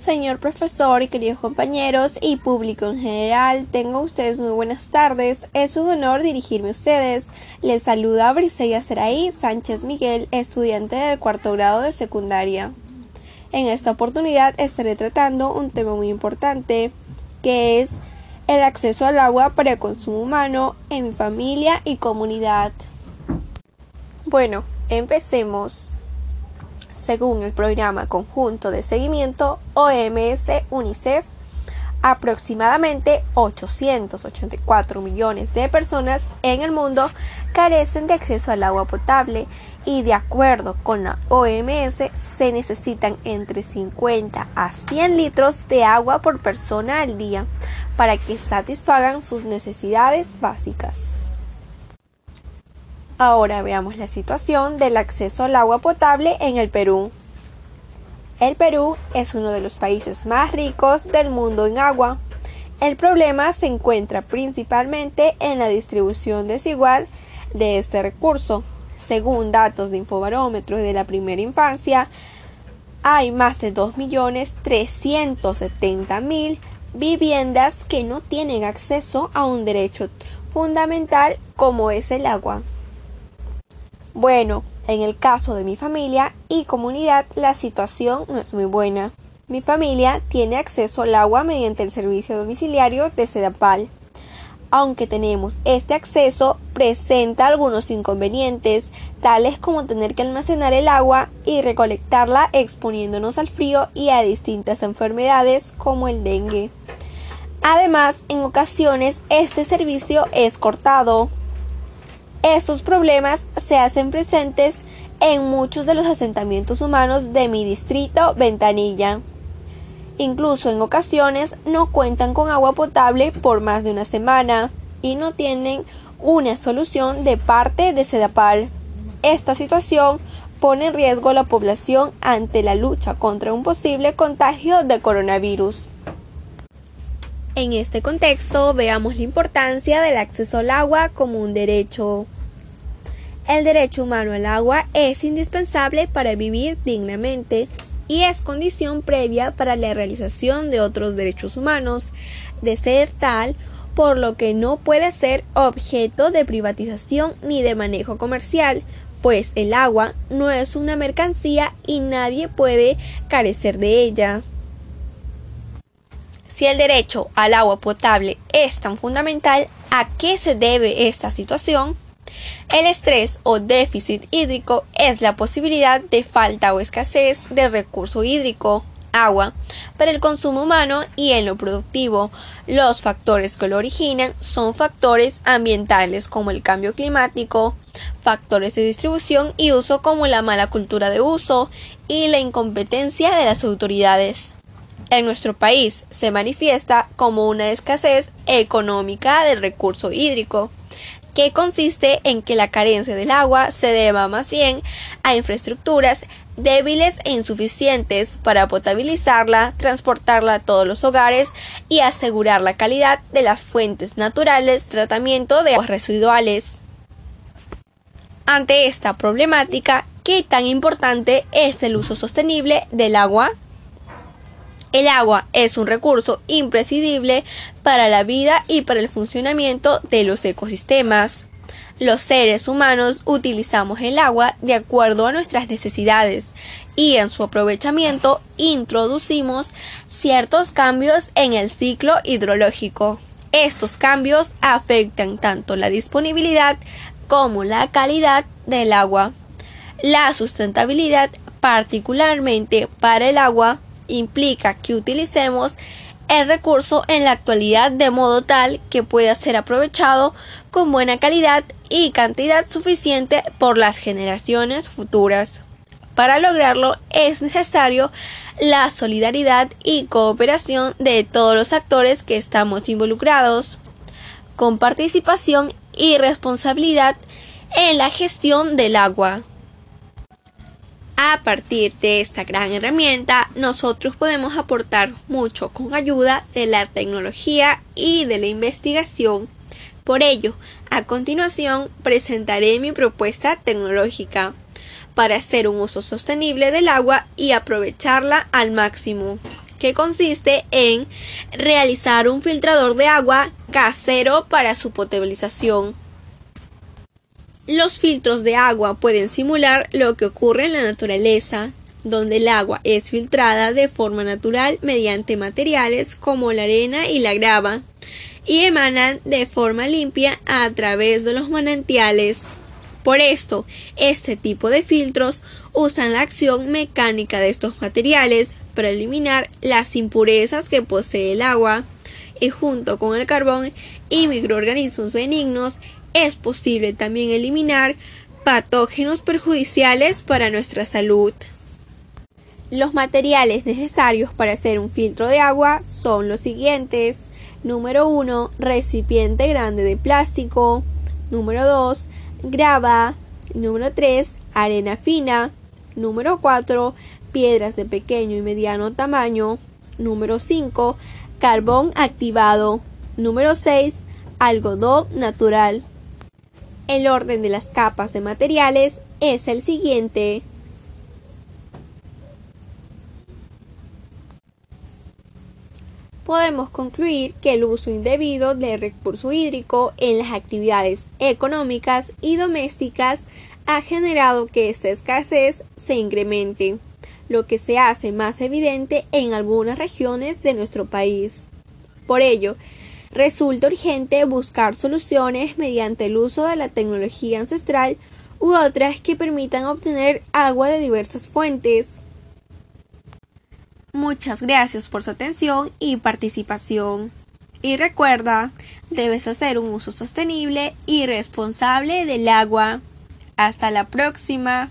Señor profesor y queridos compañeros y público en general, tengo ustedes muy buenas tardes. Es un honor dirigirme a ustedes. Les saluda Briseya Seraí Sánchez Miguel, estudiante del cuarto grado de secundaria. En esta oportunidad estaré tratando un tema muy importante, que es el acceso al agua para el consumo humano en mi familia y comunidad. Bueno, empecemos según el Programa Conjunto de Seguimiento OMS-UNICEF, aproximadamente 884 millones de personas en el mundo carecen de acceso al agua potable y de acuerdo con la OMS se necesitan entre 50 a 100 litros de agua por persona al día para que satisfagan sus necesidades básicas. Ahora veamos la situación del acceso al agua potable en el Perú. El Perú es uno de los países más ricos del mundo en agua. El problema se encuentra principalmente en la distribución desigual de este recurso. Según datos de Infobarómetro de la primera infancia, hay más de 2.370.000 viviendas que no tienen acceso a un derecho fundamental como es el agua. Bueno, en el caso de mi familia y comunidad la situación no es muy buena. Mi familia tiene acceso al agua mediante el servicio domiciliario de Sedapal. Aunque tenemos este acceso, presenta algunos inconvenientes, tales como tener que almacenar el agua y recolectarla exponiéndonos al frío y a distintas enfermedades como el dengue. Además, en ocasiones este servicio es cortado, estos problemas se hacen presentes en muchos de los asentamientos humanos de mi distrito Ventanilla. Incluso en ocasiones no cuentan con agua potable por más de una semana y no tienen una solución de parte de Sedapal. Esta situación pone en riesgo a la población ante la lucha contra un posible contagio de coronavirus. En este contexto, veamos la importancia del acceso al agua como un derecho. El derecho humano al agua es indispensable para vivir dignamente y es condición previa para la realización de otros derechos humanos, de ser tal por lo que no puede ser objeto de privatización ni de manejo comercial, pues el agua no es una mercancía y nadie puede carecer de ella. Si el derecho al agua potable es tan fundamental, ¿a qué se debe esta situación? El estrés o déficit hídrico es la posibilidad de falta o escasez de recurso hídrico, agua, para el consumo humano y en lo productivo. Los factores que lo originan son factores ambientales como el cambio climático, factores de distribución y uso como la mala cultura de uso y la incompetencia de las autoridades en nuestro país se manifiesta como una escasez económica del recurso hídrico, que consiste en que la carencia del agua se deba más bien a infraestructuras débiles e insuficientes para potabilizarla, transportarla a todos los hogares y asegurar la calidad de las fuentes naturales, tratamiento de aguas residuales. Ante esta problemática, ¿qué tan importante es el uso sostenible del agua? El agua es un recurso imprescindible para la vida y para el funcionamiento de los ecosistemas. Los seres humanos utilizamos el agua de acuerdo a nuestras necesidades y en su aprovechamiento introducimos ciertos cambios en el ciclo hidrológico. Estos cambios afectan tanto la disponibilidad como la calidad del agua. La sustentabilidad, particularmente para el agua, implica que utilicemos el recurso en la actualidad de modo tal que pueda ser aprovechado con buena calidad y cantidad suficiente por las generaciones futuras. Para lograrlo es necesario la solidaridad y cooperación de todos los actores que estamos involucrados, con participación y responsabilidad en la gestión del agua. A partir de esta gran herramienta, nosotros podemos aportar mucho con ayuda de la tecnología y de la investigación. Por ello, a continuación presentaré mi propuesta tecnológica para hacer un uso sostenible del agua y aprovecharla al máximo. que consiste en realizar un filtrador de agua casero para su potabilización. Los filtros de agua pueden simular lo que ocurre en la naturaleza, donde el agua es filtrada de forma natural mediante materiales como la arena y la grava, y emanan de forma limpia a través de los manantiales. Por esto, este tipo de filtros usan la acción mecánica de estos materiales para eliminar las impurezas que posee el agua y junto con el carbón y microorganismos benignos es posible también eliminar patógenos perjudiciales para nuestra salud. Los materiales necesarios para hacer un filtro de agua son los siguientes. Número 1. Recipiente grande de plástico. Número 2. Grava. Número 3. Arena fina. Número 4 piedras de pequeño y mediano tamaño. Número 5. Carbón activado. Número 6. Algodón natural. El orden de las capas de materiales es el siguiente. Podemos concluir que el uso indebido del recurso hídrico en las actividades económicas y domésticas ha generado que esta escasez se incremente lo que se hace más evidente en algunas regiones de nuestro país. Por ello, resulta urgente buscar soluciones mediante el uso de la tecnología ancestral u otras que permitan obtener agua de diversas fuentes. Muchas gracias por su atención y participación. Y recuerda, debes hacer un uso sostenible y responsable del agua. Hasta la próxima.